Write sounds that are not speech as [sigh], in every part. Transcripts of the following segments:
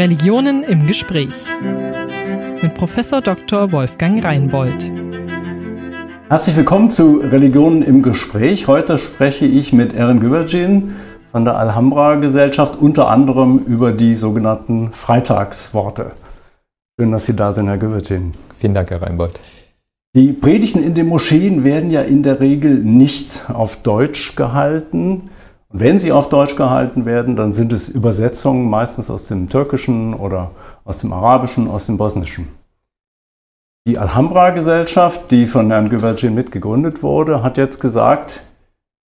Religionen im Gespräch mit Professor Dr. Wolfgang Reinbold. Herzlich willkommen zu Religionen im Gespräch. Heute spreche ich mit Erin Güvercin von der Alhambra Gesellschaft unter anderem über die sogenannten Freitagsworte. Schön, dass Sie da sind, Herr Güvercin. Vielen Dank, Herr Reinbold. Die Predigten in den Moscheen werden ja in der Regel nicht auf Deutsch gehalten. Und wenn sie auf Deutsch gehalten werden, dann sind es Übersetzungen meistens aus dem Türkischen oder aus dem Arabischen, aus dem Bosnischen. Die Alhambra-Gesellschaft, die von Herrn Güvercin mitgegründet wurde, hat jetzt gesagt,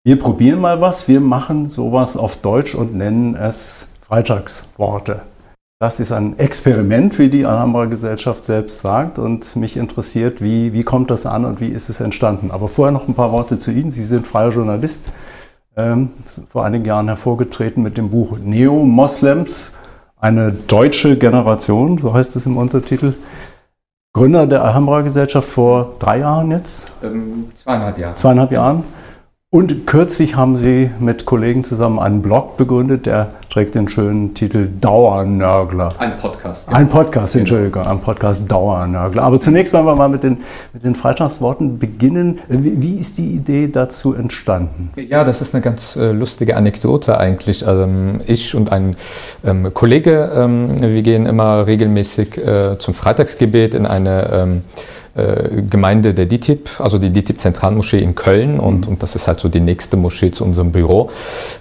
wir probieren mal was, wir machen sowas auf Deutsch und nennen es Freitagsworte. Das ist ein Experiment, wie die Alhambra-Gesellschaft selbst sagt. Und mich interessiert, wie, wie kommt das an und wie ist es entstanden. Aber vorher noch ein paar Worte zu Ihnen. Sie sind freier Journalist, ähm, vor einigen Jahren hervorgetreten mit dem Buch Neo-Moslems, eine deutsche Generation, so heißt es im Untertitel. Gründer der Alhambra-Gesellschaft vor drei Jahren jetzt? Ähm, zweieinhalb Jahre. Zweieinhalb Jahren. Und kürzlich haben Sie mit Kollegen zusammen einen Blog begründet, der trägt den schönen Titel Dauernörgler. Ein Podcast. Ja. Ein Podcast, genau. Entschuldigung, ein Podcast Dauernörgler. Aber zunächst wollen wir mal mit den, mit den Freitagsworten beginnen. Wie, wie, ist die Idee dazu entstanden? Ja, das ist eine ganz äh, lustige Anekdote eigentlich. Also, ich und ein ähm, Kollege, ähm, wir gehen immer regelmäßig äh, zum Freitagsgebet in eine ähm, äh, Gemeinde der DITIB, also die DITIB Zentralmoschee in Köln und, mhm. und das ist halt so die nächste Moschee zu unserem Büro.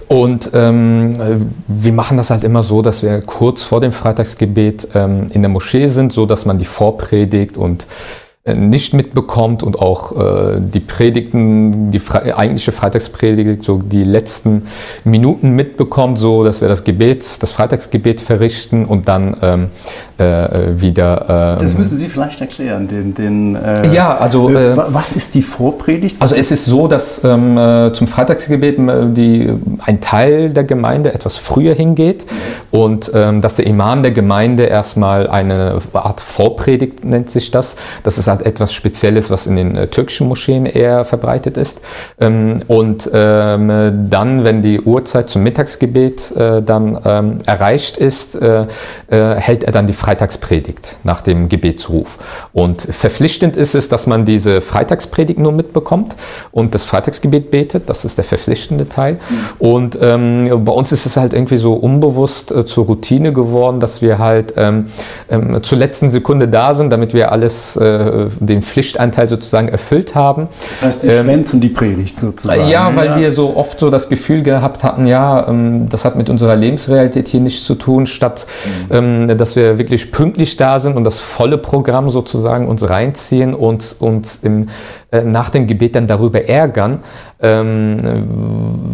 Und ähm, wir machen das halt immer so, dass wir kurz vor dem Freitagsgebet ähm, in der Moschee sind, so dass man die vorpredigt und nicht mitbekommt und auch äh, die Predigten, die Fre eigentliche Freitagspredigt, so die letzten Minuten mitbekommt, so dass wir das Gebet, das Freitagsgebet verrichten und dann ähm, äh, wieder. Ähm, das müssen Sie vielleicht erklären, den, den äh, Ja, also äh, was ist die Vorpredigt? Was also es ist so, dass ähm, äh, zum Freitagsgebet die, ein Teil der Gemeinde etwas früher hingeht und ähm, dass der Imam der Gemeinde erstmal eine Art Vorpredigt nennt sich das. Das ist halt etwas Spezielles, was in den äh, türkischen Moscheen eher verbreitet ist. Ähm, und ähm, dann, wenn die Uhrzeit zum Mittagsgebet äh, dann ähm, erreicht ist, äh, hält er dann die Freitagspredigt nach dem Gebetsruf. Und verpflichtend ist es, dass man diese Freitagspredigt nur mitbekommt und das Freitagsgebet betet. Das ist der verpflichtende Teil. Und bei uns ist es halt irgendwie so unbewusst zur Routine geworden, dass wir halt zur letzten Sekunde da sind, damit wir alles äh, den Pflichtanteil sozusagen erfüllt haben. Das heißt, sie ähm, schwänzen die Predigt sozusagen. Ja, weil ja. wir so oft so das Gefühl gehabt hatten, ja, ähm, das hat mit unserer Lebensrealität hier nichts zu tun, statt mhm. ähm, dass wir wirklich pünktlich da sind und das volle Programm sozusagen uns reinziehen und uns im, äh, nach dem Gebet dann darüber ärgern, ähm,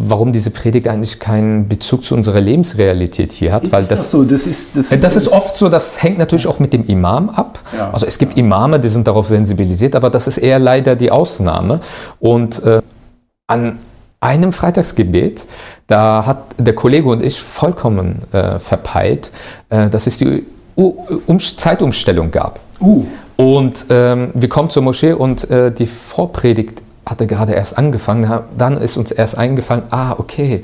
warum diese Predigt eigentlich keinen Bezug zu unserer Lebensrealität hier hat. Weil ist das, das, so? Das ist, das, äh, das ist oft so, das hängt natürlich auch mit dem Imam ab. Ja, also es gibt ja. Imame, die sind darauf sensibilisiert, aber das ist eher leider die Ausnahme. Und äh, an einem Freitagsgebet, da hat der Kollege und ich vollkommen äh, verpeilt, äh, dass es die U um Zeitumstellung gab. Uh. Und ähm, wir kommen zur Moschee und äh, die Vorpredigt hatte gerade erst angefangen. Dann ist uns erst eingefallen, ah, okay,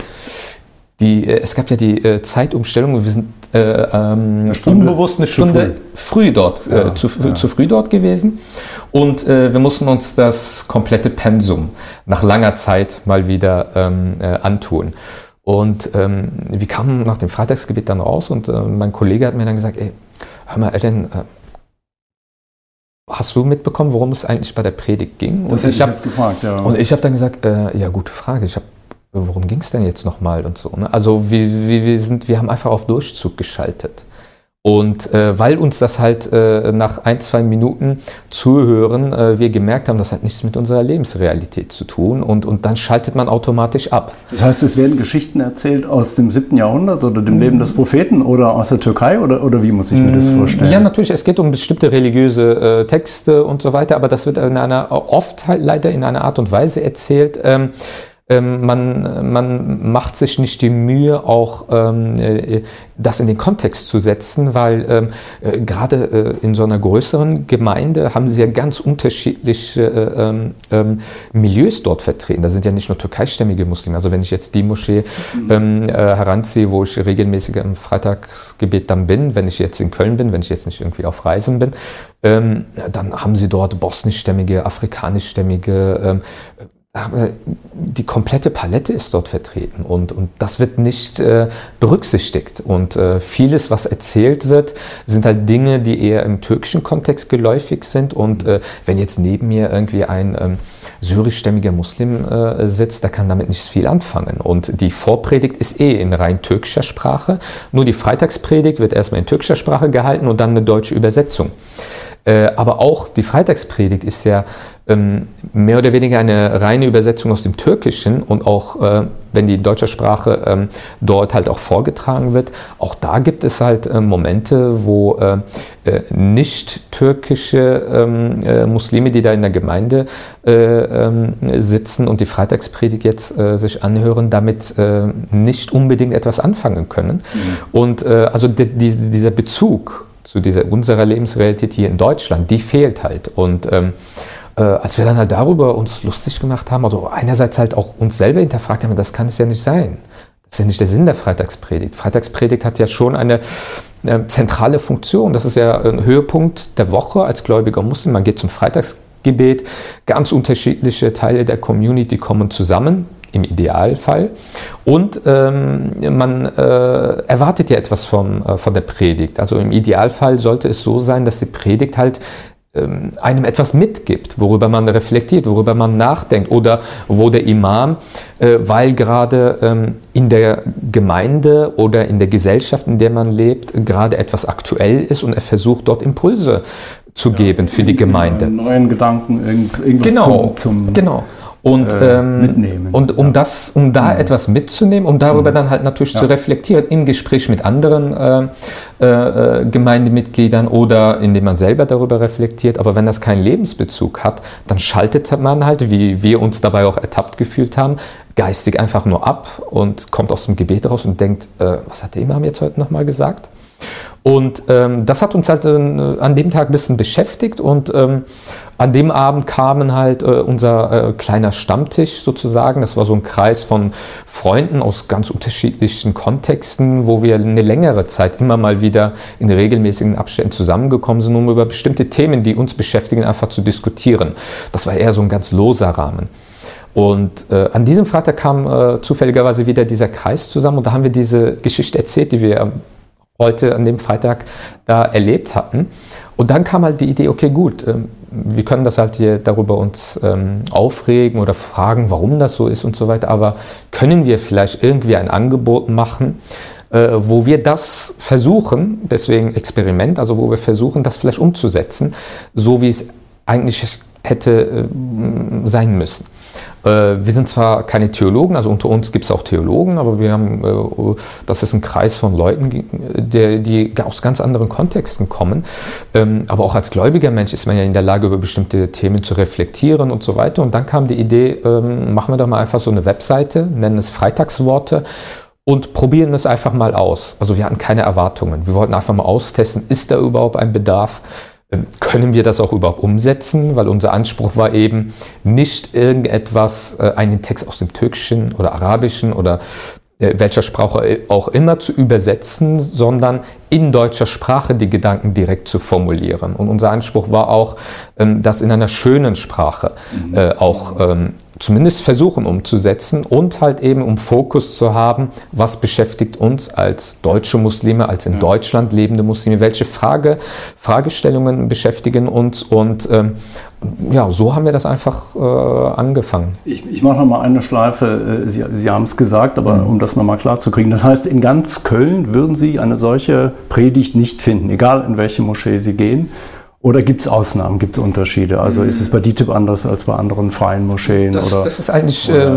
die, äh, es gab ja die äh, Zeitumstellung, wir sind äh, ähm, eine unbewusst eine Stunde früh. früh, dort, äh, ja, zu, ja. zu, früh dort gewesen. Und äh, wir mussten uns das komplette Pensum nach langer Zeit mal wieder ähm, antun. Und ähm, wir kamen nach dem Freitagsgebet dann raus und mein Kollege hat mir dann gesagt, ey, hör mal, Ellen, Hast du mitbekommen, worum es eigentlich bei der Predigt ging? Das und ich habe gefragt, ja. Und ich habe dann gesagt, äh, ja, gute Frage. Ich habe, worum ging es denn jetzt nochmal und so. Ne? Also wir, wir, wir, sind, wir haben einfach auf Durchzug geschaltet. Und äh, weil uns das halt äh, nach ein, zwei Minuten Zuhören äh, wir gemerkt haben, das hat nichts mit unserer Lebensrealität zu tun und, und dann schaltet man automatisch ab. Das heißt, es werden Geschichten erzählt aus dem 7. Jahrhundert oder dem Leben des Propheten oder aus der Türkei oder, oder wie muss ich mir das mm, vorstellen? Ja, natürlich, es geht um bestimmte religiöse äh, Texte und so weiter, aber das wird in einer, oft halt leider in einer Art und Weise erzählt, ähm, ähm, man, man macht sich nicht die Mühe, auch ähm, äh, das in den Kontext zu setzen, weil ähm, äh, gerade äh, in so einer größeren Gemeinde haben sie ja ganz unterschiedliche äh, ähm, ähm, Milieus dort vertreten. Da sind ja nicht nur türkeistämmige Muslime. Also wenn ich jetzt die Moschee mhm. ähm, äh, heranziehe, wo ich regelmäßig im Freitagsgebet dann bin, wenn ich jetzt in Köln bin, wenn ich jetzt nicht irgendwie auf Reisen bin, ähm, dann haben sie dort bosnischstämmige, afrikanischstämmige, ähm, aber die komplette Palette ist dort vertreten und, und das wird nicht äh, berücksichtigt. Und äh, vieles, was erzählt wird, sind halt Dinge, die eher im türkischen Kontext geläufig sind. Und äh, wenn jetzt neben mir irgendwie ein ähm, syrischstämmiger Muslim äh, sitzt, der kann damit nicht viel anfangen. Und die Vorpredigt ist eh in rein türkischer Sprache. Nur die Freitagspredigt wird erstmal in türkischer Sprache gehalten und dann eine deutsche Übersetzung. Äh, aber auch die Freitagspredigt ist ja ähm, mehr oder weniger eine reine Übersetzung aus dem Türkischen und auch äh, wenn die deutsche Sprache ähm, dort halt auch vorgetragen wird, auch da gibt es halt äh, Momente, wo nicht türkische ähm, Muslime, die da in der Gemeinde sitzen und die Freitagspredigt jetzt sich anhören, damit nicht unbedingt etwas anfangen können. Mhm. Und also dieser Bezug zu dieser unserer Lebensrealität hier in Deutschland, die fehlt halt. Und ähm, äh, als wir dann halt darüber uns lustig gemacht haben, also einerseits halt auch uns selber hinterfragt haben, das kann es ja nicht sein. Das ist ja nicht der Sinn der Freitagspredigt. Freitagspredigt hat ja schon eine äh, zentrale Funktion. Das ist ja ein Höhepunkt der Woche als gläubiger Muslim. Man geht zum Freitagsgebet. Ganz unterschiedliche Teile der Community kommen zusammen im Idealfall. Und ähm, man äh, erwartet ja etwas vom, äh, von der Predigt. Also im Idealfall sollte es so sein, dass die Predigt halt ähm, einem etwas mitgibt, worüber man reflektiert, worüber man nachdenkt oder wo der Imam, äh, weil gerade ähm, in der Gemeinde oder in der Gesellschaft, in der man lebt, gerade etwas aktuell ist und er versucht dort Impulse zu ja, geben für die Gemeinde. Neuen Gedanken, irgendwas genau, zum, zum genau. Und, äh, ähm, mitnehmen. Und um ja. das, um da ja. etwas mitzunehmen, um darüber mhm. dann halt natürlich ja. zu reflektieren im Gespräch mit anderen äh, äh, Gemeindemitgliedern oder indem man selber darüber reflektiert. Aber wenn das keinen Lebensbezug hat, dann schaltet man halt, wie wir uns dabei auch ertappt gefühlt haben, geistig einfach nur ab und kommt aus dem Gebet raus und denkt, äh, was hat der Imam jetzt heute nochmal gesagt? Und ähm, das hat uns halt äh, an dem Tag ein bisschen beschäftigt und ähm, an dem Abend kamen halt äh, unser äh, kleiner Stammtisch sozusagen. Das war so ein Kreis von Freunden aus ganz unterschiedlichen Kontexten, wo wir eine längere Zeit immer mal wieder in regelmäßigen Abständen zusammengekommen sind, um über bestimmte Themen, die uns beschäftigen, einfach zu diskutieren. Das war eher so ein ganz loser Rahmen. Und äh, an diesem Freitag kam äh, zufälligerweise wieder dieser Kreis zusammen und da haben wir diese Geschichte erzählt, die wir heute an dem Freitag da erlebt hatten. Und dann kam halt die Idee, okay, gut, ähm, wir können das halt hier darüber uns ähm, aufregen oder fragen, warum das so ist und so weiter, aber können wir vielleicht irgendwie ein Angebot machen, äh, wo wir das versuchen, deswegen Experiment, also wo wir versuchen, das vielleicht umzusetzen, so wie es eigentlich hätte äh, sein müssen. Äh, wir sind zwar keine Theologen, also unter uns gibt es auch Theologen, aber wir haben, äh, das ist ein Kreis von Leuten, die, aus ganz anderen Kontexten kommen. Ähm, aber auch als gläubiger Mensch ist man ja in der Lage, über bestimmte Themen zu reflektieren und so weiter. Und dann kam die Idee, ähm, machen wir doch mal einfach so eine Webseite, nennen es Freitagsworte und probieren es einfach mal aus. Also wir hatten keine Erwartungen. Wir wollten einfach mal austesten, ist da überhaupt ein Bedarf? Können wir das auch überhaupt umsetzen? Weil unser Anspruch war eben nicht irgendetwas, äh, einen Text aus dem Türkischen oder Arabischen oder äh, welcher Sprache auch immer zu übersetzen, sondern in deutscher Sprache die Gedanken direkt zu formulieren. Und unser Anspruch war auch, ähm, das in einer schönen Sprache äh, auch ähm, zumindest versuchen umzusetzen und halt eben um Fokus zu haben, was beschäftigt uns als deutsche Muslime, als in ja. Deutschland lebende Muslime, welche Frage, Fragestellungen beschäftigen uns und ähm, ja, so haben wir das einfach äh, angefangen. Ich, ich mache noch mal eine Schleife. Äh, Sie, Sie haben es gesagt, aber mhm. um das noch mal klar zu kriegen. Das heißt, in ganz Köln würden Sie eine solche Predigt nicht finden, egal in welche Moschee Sie gehen. Oder gibt es Ausnahmen, gibt es Unterschiede? Also ist es bei DITIB anders als bei anderen freien Moscheen? Das, oder, das ist eigentlich äh,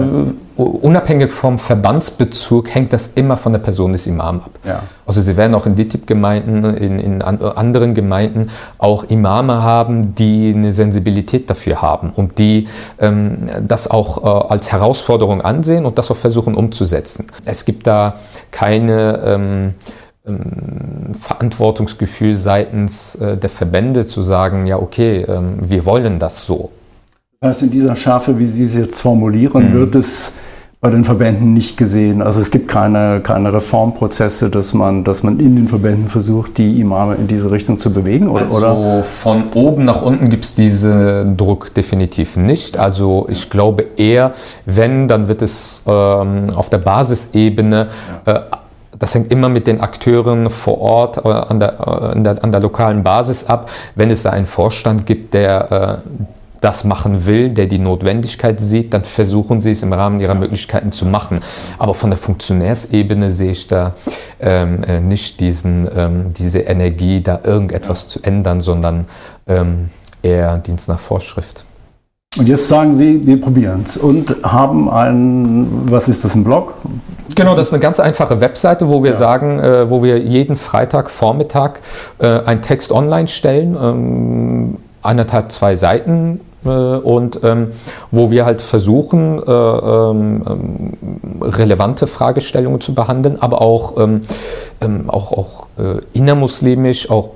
unabhängig vom Verbandsbezug, hängt das immer von der Person des Imam ab. Ja. Also Sie werden auch in DITIB-Gemeinden, in, in an, anderen Gemeinden auch Imame haben, die eine Sensibilität dafür haben und die ähm, das auch äh, als Herausforderung ansehen und das auch versuchen umzusetzen. Es gibt da keine... Ähm, Verantwortungsgefühl seitens äh, der Verbände zu sagen, ja okay, ähm, wir wollen das so. Das heißt, in dieser Schärfe, wie Sie es jetzt formulieren, mhm. wird es bei den Verbänden nicht gesehen. Also es gibt keine, keine Reformprozesse, dass man, dass man in den Verbänden versucht, die Imame in diese Richtung zu bewegen, oder? Also von oben nach unten gibt es diesen Druck definitiv nicht. Also ich glaube eher, wenn, dann wird es ähm, auf der Basisebene äh, das hängt immer mit den Akteuren vor Ort äh, an der, äh, an der, an der lokalen Basis ab. Wenn es da einen Vorstand gibt, der äh, das machen will, der die Notwendigkeit sieht, dann versuchen sie es im Rahmen ihrer Möglichkeiten zu machen. Aber von der Funktionärsebene sehe ich da ähm, äh, nicht diesen, ähm, diese Energie, da irgendetwas zu ändern, sondern ähm, eher Dienst nach Vorschrift. Und jetzt sagen Sie, wir probieren es und haben ein, was ist das, ein Blog? Genau, das ist eine ganz einfache Webseite, wo wir ja. sagen, äh, wo wir jeden Freitagvormittag äh, einen Text online stellen, ähm, eineinhalb, zwei Seiten äh, und ähm, wo wir halt versuchen, äh, ähm, relevante Fragestellungen zu behandeln, aber auch, ähm, ähm, auch, auch äh, innermuslimisch, auch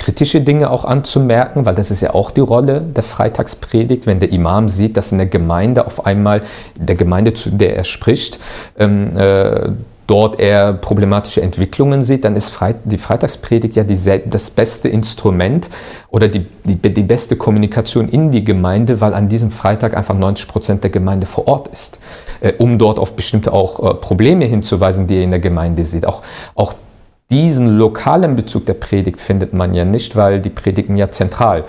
kritische Dinge auch anzumerken, weil das ist ja auch die Rolle der Freitagspredigt, wenn der Imam sieht, dass in der Gemeinde auf einmal, der Gemeinde, zu der er spricht, ähm, äh, dort er problematische Entwicklungen sieht, dann ist die Freitagspredigt ja die, das beste Instrument oder die, die, die, beste Kommunikation in die Gemeinde, weil an diesem Freitag einfach 90 Prozent der Gemeinde vor Ort ist, äh, um dort auf bestimmte auch äh, Probleme hinzuweisen, die er in der Gemeinde sieht. Auch, auch diesen lokalen Bezug der Predigt findet man ja nicht, weil die Predigten ja zentral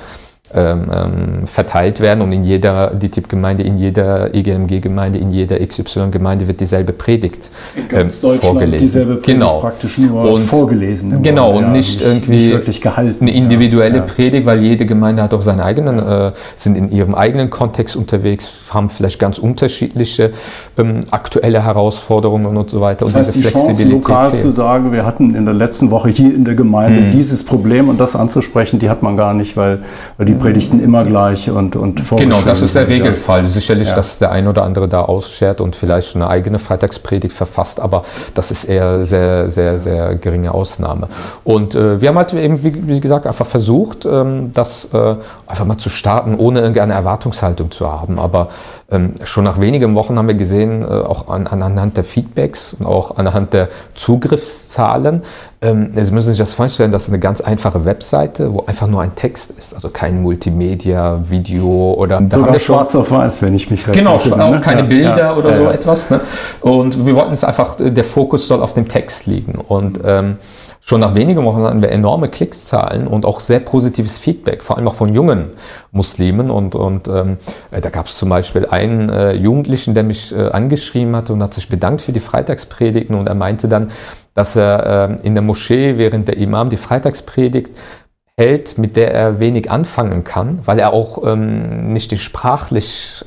ähm, ähm, verteilt werden und in jeder DTIP-Gemeinde, in jeder EGMG-Gemeinde, in jeder XY-Gemeinde wird dieselbe Predigt ähm, vorgelesen. Dieselbe Predigt genau. praktisch nur und, vorgelesen. Genau, und ja, nicht, nicht, irgendwie nicht gehalten, eine individuelle ja. Predigt, weil jede Gemeinde hat auch seine eigenen, äh, sind in ihrem eigenen Kontext unterwegs, haben vielleicht ganz unterschiedliche ähm, aktuelle Herausforderungen und so weiter. Das und heißt, diese die Flexibilität Chance, lokal fehlt. zu sagen, wir hatten in der letzten Woche hier in der Gemeinde hm. dieses Problem und das anzusprechen, die hat man gar nicht, weil, weil die Predigten immer gleich und, und Genau, das ist der Regelfall. Sicherlich, ja. dass der ein oder andere da ausschert und vielleicht eine eigene Freitagspredigt verfasst, aber das ist eher sehr, sehr, sehr geringe Ausnahme. Und äh, wir haben halt eben, wie, wie, gesagt, einfach versucht, ähm, das äh, einfach mal zu starten, ohne irgendeine Erwartungshaltung zu haben. Aber ähm, schon nach wenigen Wochen haben wir gesehen, äh, auch an, anhand der Feedbacks und auch anhand der Zugriffszahlen, ähm, Sie müssen sich das vorstellen, das ist eine ganz einfache Webseite, wo einfach nur ein Text ist, also kein Multimedia, Video oder sogar schwarz auf weiß, wenn ich mich recht Genau, erinnere, auch ne? keine Bilder ja, oder ja, so ja. etwas. Ne? Und wir wollten es einfach, der Fokus soll auf dem Text liegen. Und ähm, Schon nach wenigen Wochen hatten wir enorme Klickszahlen und auch sehr positives Feedback, vor allem auch von jungen Muslimen. Und, und ähm, da gab es zum Beispiel einen äh, Jugendlichen, der mich äh, angeschrieben hatte und hat sich bedankt für die Freitagspredigten. Und er meinte dann, dass er äh, in der Moschee, während der Imam die Freitagspredigt hält, mit der er wenig anfangen kann, weil er auch ähm, nicht den sprachlich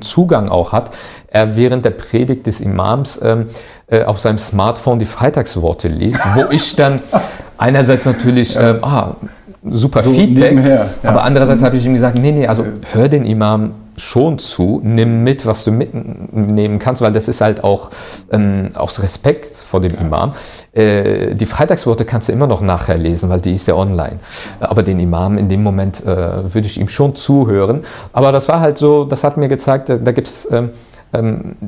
Zugang auch hat, er während der Predigt des Imams ähm, äh, auf seinem Smartphone die Freitagsworte liest, wo [laughs] ich dann einerseits natürlich, äh, ah, super so Feedback, ja. aber andererseits habe ich ihm gesagt, nee, nee, also hör den Imam schon zu, nimm mit, was du mitnehmen kannst, weil das ist halt auch ähm, aus Respekt vor dem Imam. Äh, die Freitagsworte kannst du immer noch nachher lesen, weil die ist ja online. Aber den Imam in dem Moment äh, würde ich ihm schon zuhören. Aber das war halt so, das hat mir gezeigt, da, da gibt es ähm,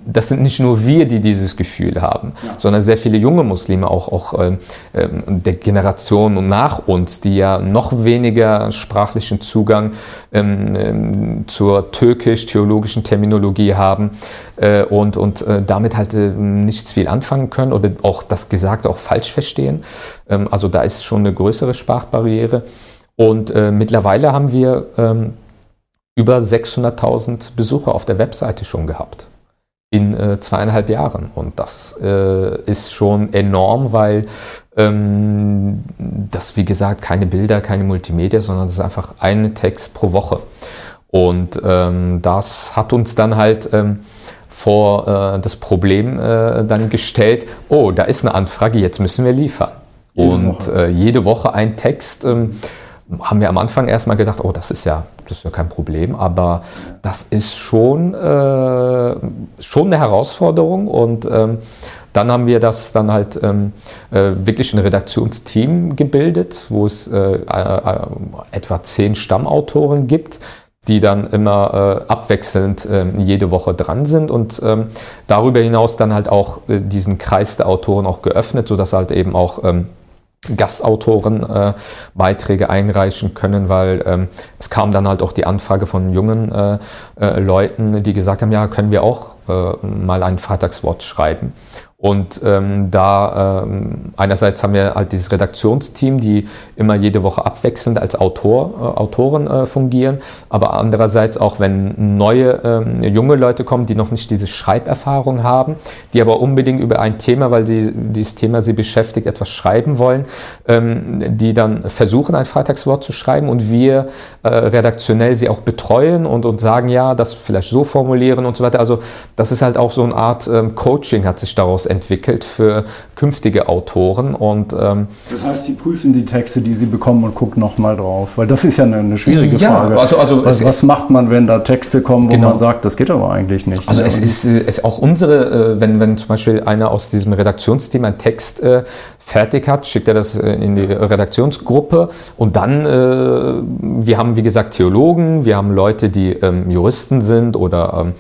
das sind nicht nur wir, die dieses Gefühl haben, ja. sondern sehr viele junge Muslime, auch, auch ähm, ähm der Generation nach uns, die ja noch weniger sprachlichen Zugang ähm, ähm zur türkisch-theologischen Terminologie haben äh, und, und äh, damit halt äh, nichts viel anfangen können oder auch das Gesagte auch falsch verstehen. Ähm, also da ist schon eine größere Sprachbarriere. Und äh, mittlerweile haben wir über 600.000 Besucher auf der Webseite schon gehabt in äh, zweieinhalb Jahren. Und das äh, ist schon enorm, weil ähm, das, wie gesagt, keine Bilder, keine Multimedia, sondern es ist einfach ein Text pro Woche. Und ähm, das hat uns dann halt ähm, vor äh, das Problem äh, dann gestellt, oh, da ist eine Anfrage, jetzt müssen wir liefern. Jede und Woche. Äh, jede Woche ein Text. Haben wir am Anfang erstmal gedacht, oh, das ist ja, das ist ja kein Problem, aber das ist schon, äh, schon eine Herausforderung und ähm, dann haben wir das dann halt ähm, äh, wirklich ein Redaktionsteam gebildet, wo es äh, äh etwa zehn Stammautoren gibt, die dann immer äh, abwechselnd äh, jede Woche dran sind und ähm, darüber hinaus dann halt auch äh, diesen Kreis der Autoren auch geöffnet, sodass halt eben auch ähm, Gastautoren äh, Beiträge einreichen können, weil ähm, es kam dann halt auch die Anfrage von jungen äh, äh, Leuten, die gesagt haben, ja, können wir auch äh, mal ein Freitagswort schreiben. Und ähm, da ähm, einerseits haben wir halt dieses Redaktionsteam, die immer jede Woche abwechselnd als Autor, äh, Autoren äh, fungieren, aber andererseits auch, wenn neue ähm, junge Leute kommen, die noch nicht diese Schreiberfahrung haben, die aber unbedingt über ein Thema, weil sie, dieses Thema sie beschäftigt, etwas schreiben wollen, ähm, die dann versuchen, ein Freitagswort zu schreiben und wir äh, redaktionell sie auch betreuen und, und sagen, ja, das vielleicht so formulieren und so weiter. Also das ist halt auch so eine Art ähm, Coaching hat sich daraus entwickelt für künftige Autoren. Und, ähm, das heißt, Sie prüfen die Texte, die Sie bekommen und gucken nochmal drauf, weil das ist ja eine, eine schwierige ja, Frage. Also, also was, was macht man, wenn da Texte kommen, wo genau. man sagt, das geht aber eigentlich nicht? Also ne? es ist, äh, es auch unsere, äh, wenn, wenn zum Beispiel einer aus diesem Redaktionsteam einen Text äh, fertig hat, schickt er das äh, in die Redaktionsgruppe. Und dann, äh, wir haben wie gesagt Theologen, wir haben Leute, die ähm, Juristen sind oder ähm,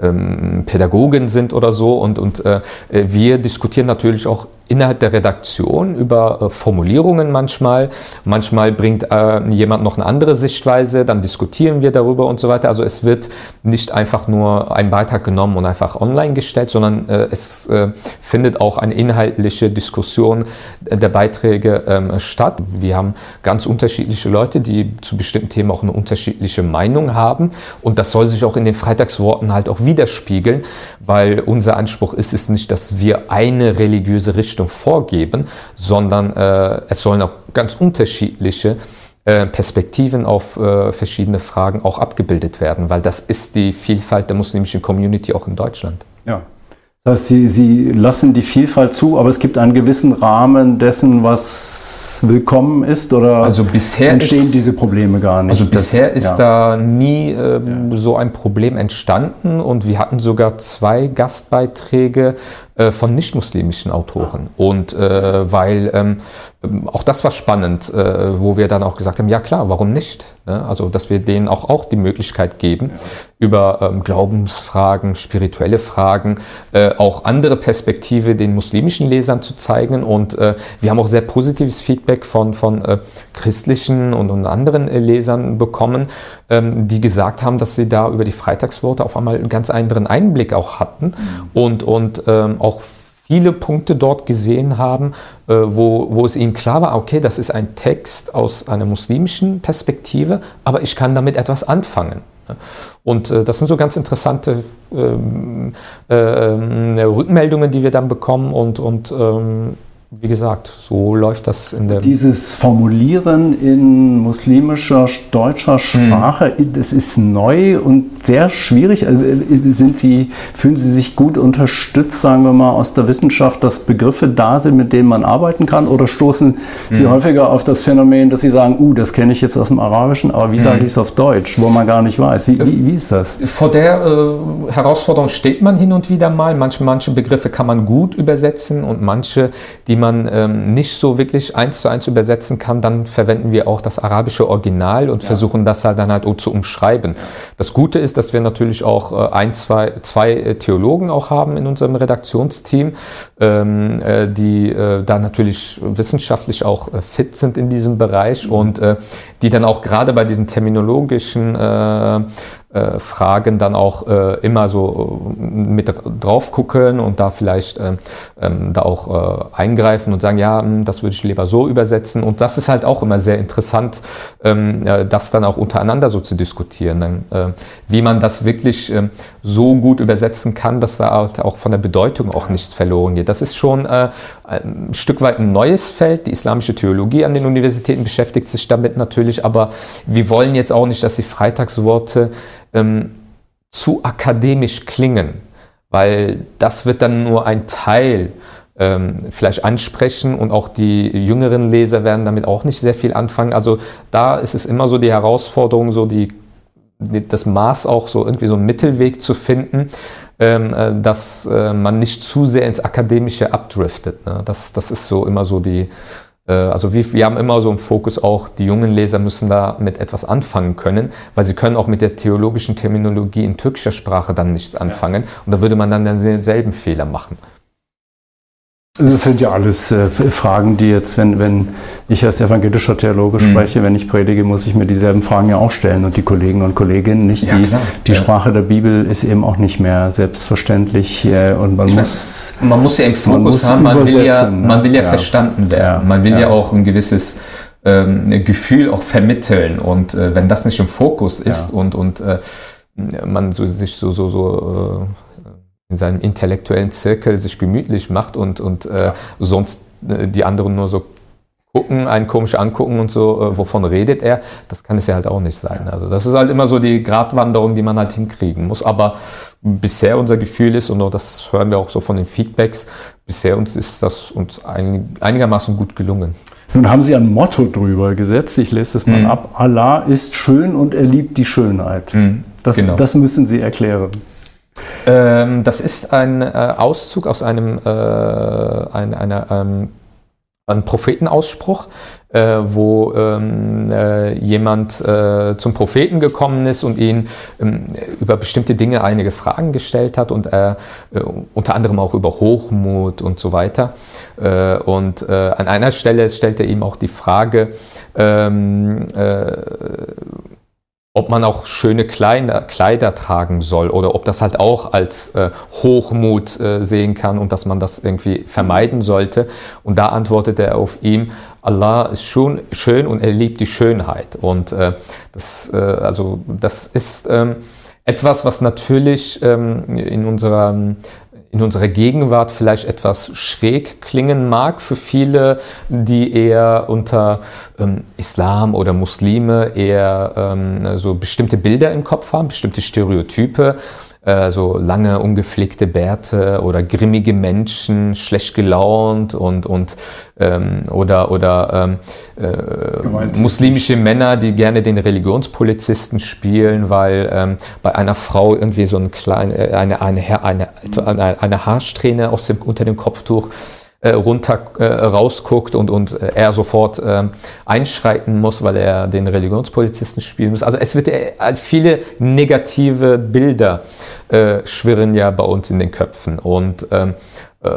ähm, Pädagogen sind oder so. Und, und äh, wir diskutieren natürlich auch innerhalb der Redaktion über äh, Formulierungen manchmal. Manchmal bringt äh, jemand noch eine andere Sichtweise, dann diskutieren wir darüber und so weiter. Also es wird nicht einfach nur ein Beitrag genommen und einfach online gestellt, sondern äh, es äh, findet auch eine inhaltliche Diskussion der Beiträge ähm, statt. Wir haben ganz unterschiedliche Leute, die zu bestimmten Themen auch eine unterschiedliche Meinung haben und das soll sich auch in den Freitagsworten halt auch widerspiegeln, weil unser Anspruch ist es nicht, dass wir eine religiöse Richtung Richtung vorgeben, sondern äh, es sollen auch ganz unterschiedliche äh, Perspektiven auf äh, verschiedene Fragen auch abgebildet werden, weil das ist die Vielfalt der muslimischen Community auch in Deutschland. Ja. Das heißt, Sie, Sie lassen die Vielfalt zu, aber es gibt einen gewissen Rahmen dessen, was willkommen ist oder also bisher entstehen ist, diese Probleme gar nicht? Also bisher das, ist ja. da nie äh, ja. so ein Problem entstanden und wir hatten sogar zwei Gastbeiträge äh, von nicht-muslimischen Autoren. Und äh, weil ähm, auch das war spannend, äh, wo wir dann auch gesagt haben, ja klar, warum nicht? Ne? Also, dass wir denen auch, auch die Möglichkeit geben, ja. über ähm, Glaubensfragen, spirituelle Fragen, äh, auch andere Perspektive den muslimischen Lesern zu zeigen. Und äh, wir haben auch sehr positives Feedback von, von äh, christlichen und, und anderen Lesern bekommen, ähm, die gesagt haben, dass sie da über die Freitagsworte auf einmal einen ganz anderen Einblick auch hatten mhm. und, und ähm, auch viele Punkte dort gesehen haben, äh, wo, wo es ihnen klar war, okay, das ist ein Text aus einer muslimischen Perspektive, aber ich kann damit etwas anfangen. Und äh, das sind so ganz interessante ähm, äh, Rückmeldungen, die wir dann bekommen und, und ähm, wie gesagt, so läuft das in der. Dieses Formulieren in muslimischer, deutscher Sprache, hm. das ist neu und sehr schwierig. Also, sind Sie, fühlen Sie sich gut unterstützt, sagen wir mal, aus der Wissenschaft, dass Begriffe da sind, mit denen man arbeiten kann? Oder stoßen Sie hm. häufiger auf das Phänomen, dass Sie sagen, uh, das kenne ich jetzt aus dem Arabischen, aber wie hm. sage ich es auf Deutsch, wo man gar nicht weiß? Wie, wie, wie ist das? Vor der äh, Herausforderung steht man hin und wieder mal. Manche, manche Begriffe kann man gut übersetzen und manche, die man ähm, nicht so wirklich eins zu eins übersetzen kann, dann verwenden wir auch das arabische Original und ja. versuchen das halt dann halt auch zu umschreiben. Das Gute ist, dass wir natürlich auch äh, ein, zwei, zwei äh, Theologen auch haben in unserem Redaktionsteam, ähm, äh, die äh, da natürlich wissenschaftlich auch äh, fit sind in diesem Bereich mhm. und äh, die dann auch gerade bei diesen terminologischen äh, Fragen dann auch äh, immer so äh, mit drauf gucken und da vielleicht äh, ähm, da auch äh, eingreifen und sagen, ja, hm, das würde ich lieber so übersetzen. Und das ist halt auch immer sehr interessant, ähm, das dann auch untereinander so zu diskutieren, dann, äh, wie man das wirklich ähm, so gut übersetzen kann, dass da halt auch von der Bedeutung auch nichts verloren geht. Das ist schon ein Stück weit ein neues Feld. Die islamische Theologie an den Universitäten beschäftigt sich damit natürlich, aber wir wollen jetzt auch nicht, dass die Freitagsworte ähm, zu akademisch klingen, weil das wird dann nur ein Teil ähm, vielleicht ansprechen und auch die jüngeren Leser werden damit auch nicht sehr viel anfangen. Also da ist es immer so die Herausforderung, so die, das Maß auch so irgendwie so einen Mittelweg zu finden, ähm, äh, dass äh, man nicht zu sehr ins Akademische abdriftet. Ne? Das, das ist so immer so die, also wir, wir, haben immer so im Fokus auch, die jungen Leser müssen da mit etwas anfangen können, weil sie können auch mit der theologischen Terminologie in türkischer Sprache dann nichts anfangen. Ja. Und da würde man dann denselben Fehler machen. Das sind ja alles äh, Fragen, die jetzt, wenn, wenn ich als evangelischer Theologe mhm. spreche, wenn ich predige, muss ich mir dieselben Fragen ja auch stellen und die Kollegen und Kolleginnen nicht. Ja, die, die ja. Sprache der Bibel ist eben auch nicht mehr selbstverständlich äh, und man ich muss. Meine, man muss ja im Fokus haben, man will ja, man will ja, ja. verstanden werden. man will ja, auch ein gewisses ähm, Gefühl auch vermitteln und äh, wenn das nicht im Fokus ist und, und äh, man so, sich so, so, so äh, in seinem intellektuellen Zirkel sich gemütlich macht und, und äh, sonst äh, die anderen nur so gucken, einen komisch angucken und so, äh, wovon redet er, das kann es ja halt auch nicht sein. Also das ist halt immer so die Gratwanderung, die man halt hinkriegen muss. Aber bisher unser Gefühl ist, und das hören wir auch so von den Feedbacks, bisher uns ist das uns ein, einigermaßen gut gelungen. Nun haben Sie ein Motto drüber gesetzt, ich lese das mal mhm. ab. Allah ist schön und er liebt die Schönheit. Mhm, das, genau. das müssen Sie erklären. Ähm, das ist ein äh, Auszug aus einem, äh, ein, einer, ähm, einem Prophetenausspruch, äh, wo ähm, äh, jemand äh, zum Propheten gekommen ist und ihn ähm, über bestimmte Dinge einige Fragen gestellt hat und er äh, unter anderem auch über Hochmut und so weiter. und an einer Stelle stellt er ihm auch die Frage, ähm, ob man auch schöne Kleider, Kleider, tragen soll oder ob das halt auch als äh, Hochmut äh, sehen kann und dass man das irgendwie vermeiden sollte. Und da antwortet er auf ihm, Allah ist schon schön und er liebt die Schönheit. Und äh, das, äh, also das ist ähm, etwas, was natürlich ähm, in unserer in unserer Gegenwart vielleicht etwas schräg klingen mag für viele, die eher unter ähm, Islam oder Muslime eher ähm, so bestimmte Bilder im Kopf haben, bestimmte Stereotype, äh, so lange ungepflegte Bärte oder grimmige Menschen, schlecht gelaunt und, und ähm, oder, oder ähm, äh, muslimische Männer, die gerne den Religionspolizisten spielen, weil ähm, bei einer Frau irgendwie so ein klein, äh, eine, eine, eine, eine, eine Haarsträhne aus dem, unter dem Kopftuch runter äh, rausguckt und, und äh, er sofort äh, einschreiten muss, weil er den Religionspolizisten spielen muss. Also es wird äh, viele negative Bilder äh, schwirren ja bei uns in den Köpfen und ähm, äh,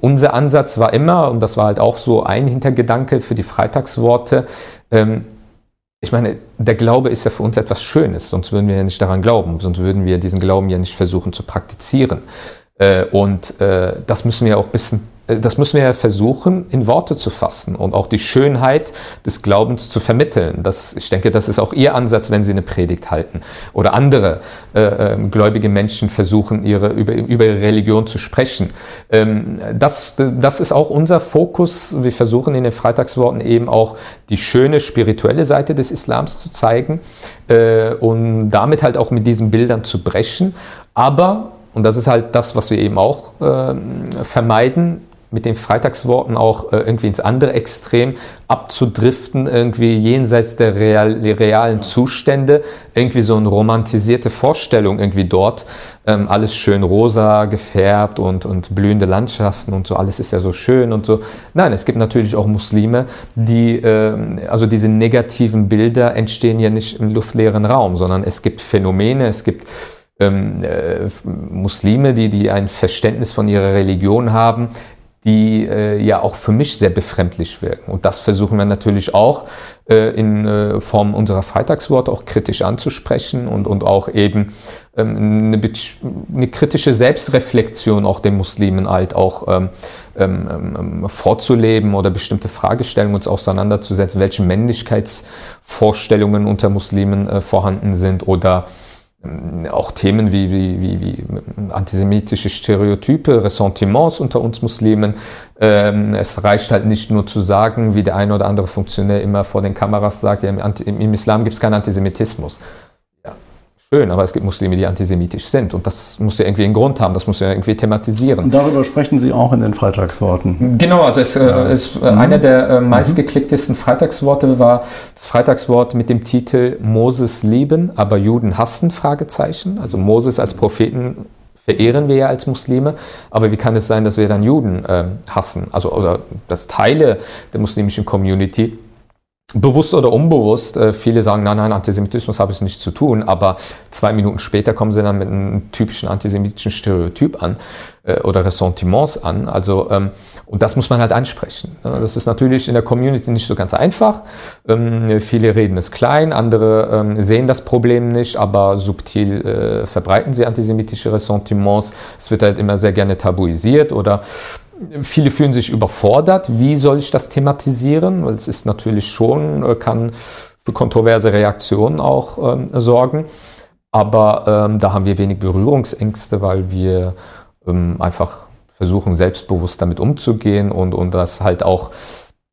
unser Ansatz war immer, und das war halt auch so ein Hintergedanke für die Freitagsworte, ähm, ich meine, der Glaube ist ja für uns etwas Schönes, sonst würden wir ja nicht daran glauben, sonst würden wir diesen Glauben ja nicht versuchen zu praktizieren. Äh, und äh, das müssen wir auch bisschen, äh, das müssen wir versuchen, in Worte zu fassen und auch die Schönheit des Glaubens zu vermitteln. Das, ich denke, das ist auch Ihr Ansatz, wenn Sie eine Predigt halten. Oder andere äh, gläubige Menschen versuchen, ihre, über, über ihre Religion zu sprechen. Ähm, das, das ist auch unser Fokus. Wir versuchen in den Freitagsworten eben auch die schöne spirituelle Seite des Islams zu zeigen äh, und damit halt auch mit diesen Bildern zu brechen. Aber und das ist halt das, was wir eben auch äh, vermeiden, mit den Freitagsworten auch äh, irgendwie ins andere Extrem abzudriften, irgendwie jenseits der real, realen Zustände, irgendwie so eine romantisierte Vorstellung irgendwie dort, ähm, alles schön rosa gefärbt und, und blühende Landschaften und so, alles ist ja so schön und so. Nein, es gibt natürlich auch Muslime, die, äh, also diese negativen Bilder entstehen ja nicht im luftleeren Raum, sondern es gibt Phänomene, es gibt ähm, äh, Muslime, die, die ein Verständnis von ihrer Religion haben, die äh, ja auch für mich sehr befremdlich wirken. Und das versuchen wir natürlich auch äh, in äh, Form unserer Freitagsworte auch kritisch anzusprechen und, und auch eben ähm, eine, eine, kritische Selbstreflexion auch den Muslimen halt auch ähm, ähm, ähm, vorzuleben oder bestimmte Fragestellungen uns auseinanderzusetzen, welche Männlichkeitsvorstellungen unter Muslimen äh, vorhanden sind oder auch Themen wie, wie, wie, wie antisemitische Stereotype, Ressentiments unter uns Muslimen. Ähm, es reicht halt nicht nur zu sagen, wie der eine oder andere Funktionär immer vor den Kameras sagt, ja, im, im Islam gibt es keinen Antisemitismus schön, aber es gibt Muslime, die antisemitisch sind. Und das muss ja irgendwie einen Grund haben, das muss ja irgendwie thematisieren. Und darüber sprechen Sie auch in den Freitagsworten. Genau, also es, äh, ja. es äh, mhm. einer der äh, meistgeklicktesten Freitagsworte war das Freitagswort mit dem Titel Moses lieben, aber Juden hassen, Fragezeichen. Also Moses als Propheten verehren wir ja als Muslime, aber wie kann es sein, dass wir dann Juden äh, hassen? Also oder dass Teile der muslimischen Community bewusst oder unbewusst, äh, viele sagen, nein, nein, Antisemitismus habe ich nichts zu tun, aber zwei Minuten später kommen sie dann mit einem typischen antisemitischen Stereotyp an äh, oder Ressentiments an. Also, ähm, und das muss man halt ansprechen. Das ist natürlich in der Community nicht so ganz einfach. Ähm, viele reden es klein, andere ähm, sehen das Problem nicht, aber subtil äh, verbreiten sie antisemitische Ressentiments. Es wird halt immer sehr gerne tabuisiert oder Viele fühlen sich überfordert. Wie soll ich das thematisieren? Weil es ist natürlich schon, äh, kann für kontroverse Reaktionen auch ähm, sorgen. Aber ähm, da haben wir wenig Berührungsängste, weil wir ähm, einfach versuchen, selbstbewusst damit umzugehen und, und das halt auch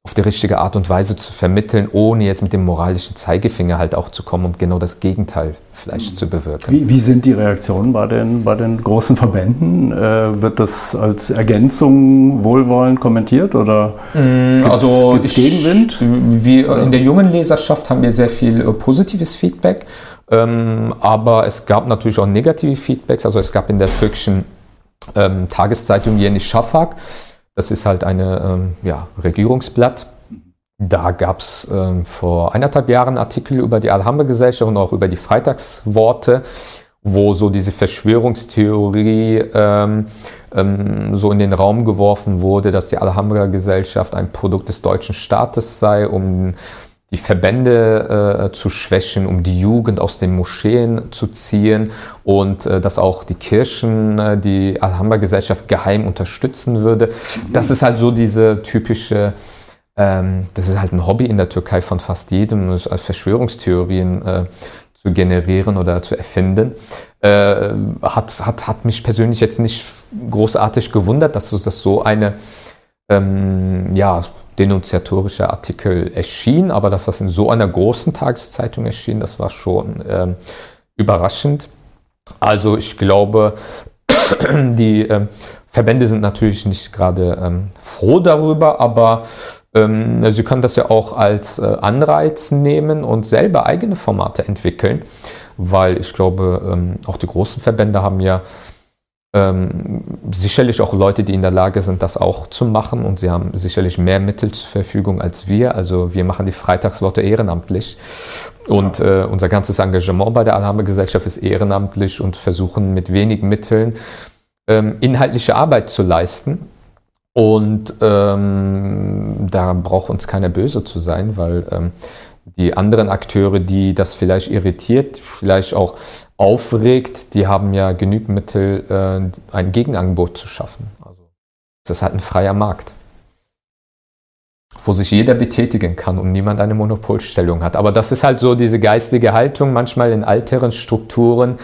auf die richtige Art und Weise zu vermitteln, ohne jetzt mit dem moralischen Zeigefinger halt auch zu kommen und genau das Gegenteil vielleicht zu bewirken. Wie, wie sind die Reaktionen bei den, bei den großen Verbänden? Äh, wird das als Ergänzung wohlwollend kommentiert oder mm, gibt's, also gibt's Gegenwind? Wir, in der jungen Leserschaft haben wir sehr viel äh, positives Feedback, ähm, aber es gab natürlich auch negative Feedbacks. Also es gab in der türkischen ähm, Tageszeitung Yeni Shafak das ist halt eine ähm, ja, Regierungsblatt. Da gab es ähm, vor eineinhalb Jahren Artikel über die Alhambra-Gesellschaft und auch über die Freitagsworte, wo so diese Verschwörungstheorie ähm, ähm, so in den Raum geworfen wurde, dass die Alhambra-Gesellschaft ein Produkt des deutschen Staates sei, um die Verbände äh, zu schwächen, um die Jugend aus den Moscheen zu ziehen und äh, dass auch die Kirchen äh, die Alhambra-Gesellschaft geheim unterstützen würde. Das ist halt so diese typische, ähm, das ist halt ein Hobby in der Türkei von fast jedem, Verschwörungstheorien äh, zu generieren oder zu erfinden. Äh, hat, hat, hat mich persönlich jetzt nicht großartig gewundert, dass das so eine ähm, ja, denunziatorischer Artikel erschien, aber dass das in so einer großen Tageszeitung erschien, das war schon ähm, überraschend. Also ich glaube, [clears throat] die ähm, Verbände sind natürlich nicht gerade ähm, froh darüber, aber ähm, sie können das ja auch als äh, Anreiz nehmen und selber eigene Formate entwickeln, weil ich glaube, ähm, auch die großen Verbände haben ja ähm, sicherlich auch Leute, die in der Lage sind, das auch zu machen und sie haben sicherlich mehr Mittel zur Verfügung als wir. Also wir machen die Freitagsworte ehrenamtlich und äh, unser ganzes Engagement bei der Alhambra-Gesellschaft ist ehrenamtlich und versuchen mit wenigen Mitteln ähm, inhaltliche Arbeit zu leisten. Und ähm, da braucht uns keiner böse zu sein, weil ähm, die anderen Akteure, die das vielleicht irritiert, vielleicht auch aufregt, die haben ja genügend Mittel, äh, ein Gegenangebot zu schaffen. Also das ist halt ein freier Markt, wo sich jeder betätigen kann und niemand eine Monopolstellung hat. Aber das ist halt so diese geistige Haltung manchmal in älteren Strukturen,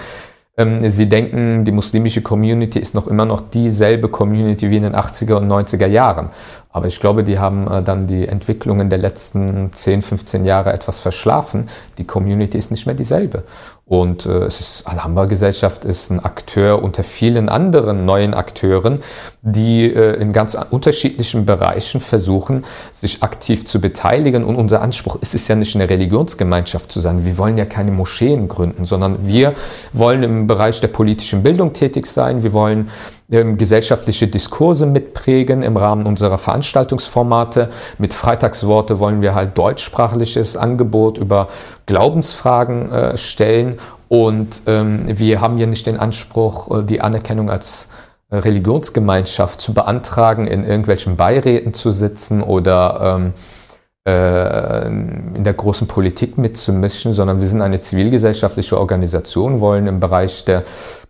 sie denken, die muslimische Community ist noch immer noch dieselbe Community wie in den 80er und 90er Jahren. Aber ich glaube, die haben äh, dann die Entwicklungen der letzten 10, 15 Jahre etwas verschlafen. Die Community ist nicht mehr dieselbe. Und äh, es ist, Alhambra-Gesellschaft ist ein Akteur unter vielen anderen neuen Akteuren, die äh, in ganz unterschiedlichen Bereichen versuchen, sich aktiv zu beteiligen. Und unser Anspruch ist es ja nicht eine Religionsgemeinschaft zu sein. Wir wollen ja keine Moscheen gründen, sondern wir wollen im Bereich der politischen Bildung tätig sein. Wir wollen ähm, gesellschaftliche Diskurse mitprägen im Rahmen unserer Veranstaltungsformate. Mit Freitagsworte wollen wir halt deutschsprachliches Angebot über Glaubensfragen äh, stellen und ähm, wir haben ja nicht den Anspruch, äh, die Anerkennung als Religionsgemeinschaft zu beantragen, in irgendwelchen Beiräten zu sitzen oder ähm, äh, in der großen Politik mitzumischen, sondern wir sind eine zivilgesellschaftliche Organisation, wollen im Bereich der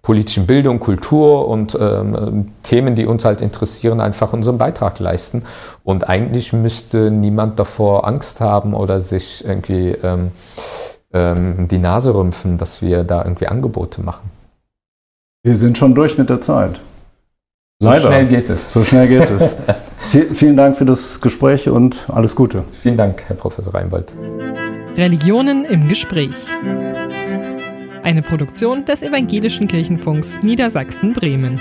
politischen Bildung, Kultur und ähm, Themen, die uns halt interessieren, einfach unseren Beitrag leisten. Und eigentlich müsste niemand davor Angst haben oder sich irgendwie ähm, ähm, die Nase rümpfen, dass wir da irgendwie Angebote machen. Wir sind schon durch mit der Zeit. So Leider. schnell geht es. So schnell geht es. [laughs] vielen Dank für das Gespräch und alles Gute. Vielen Dank, Herr Professor Reinbold. Religionen im Gespräch. Eine Produktion des Evangelischen Kirchenfunks Niedersachsen-Bremen.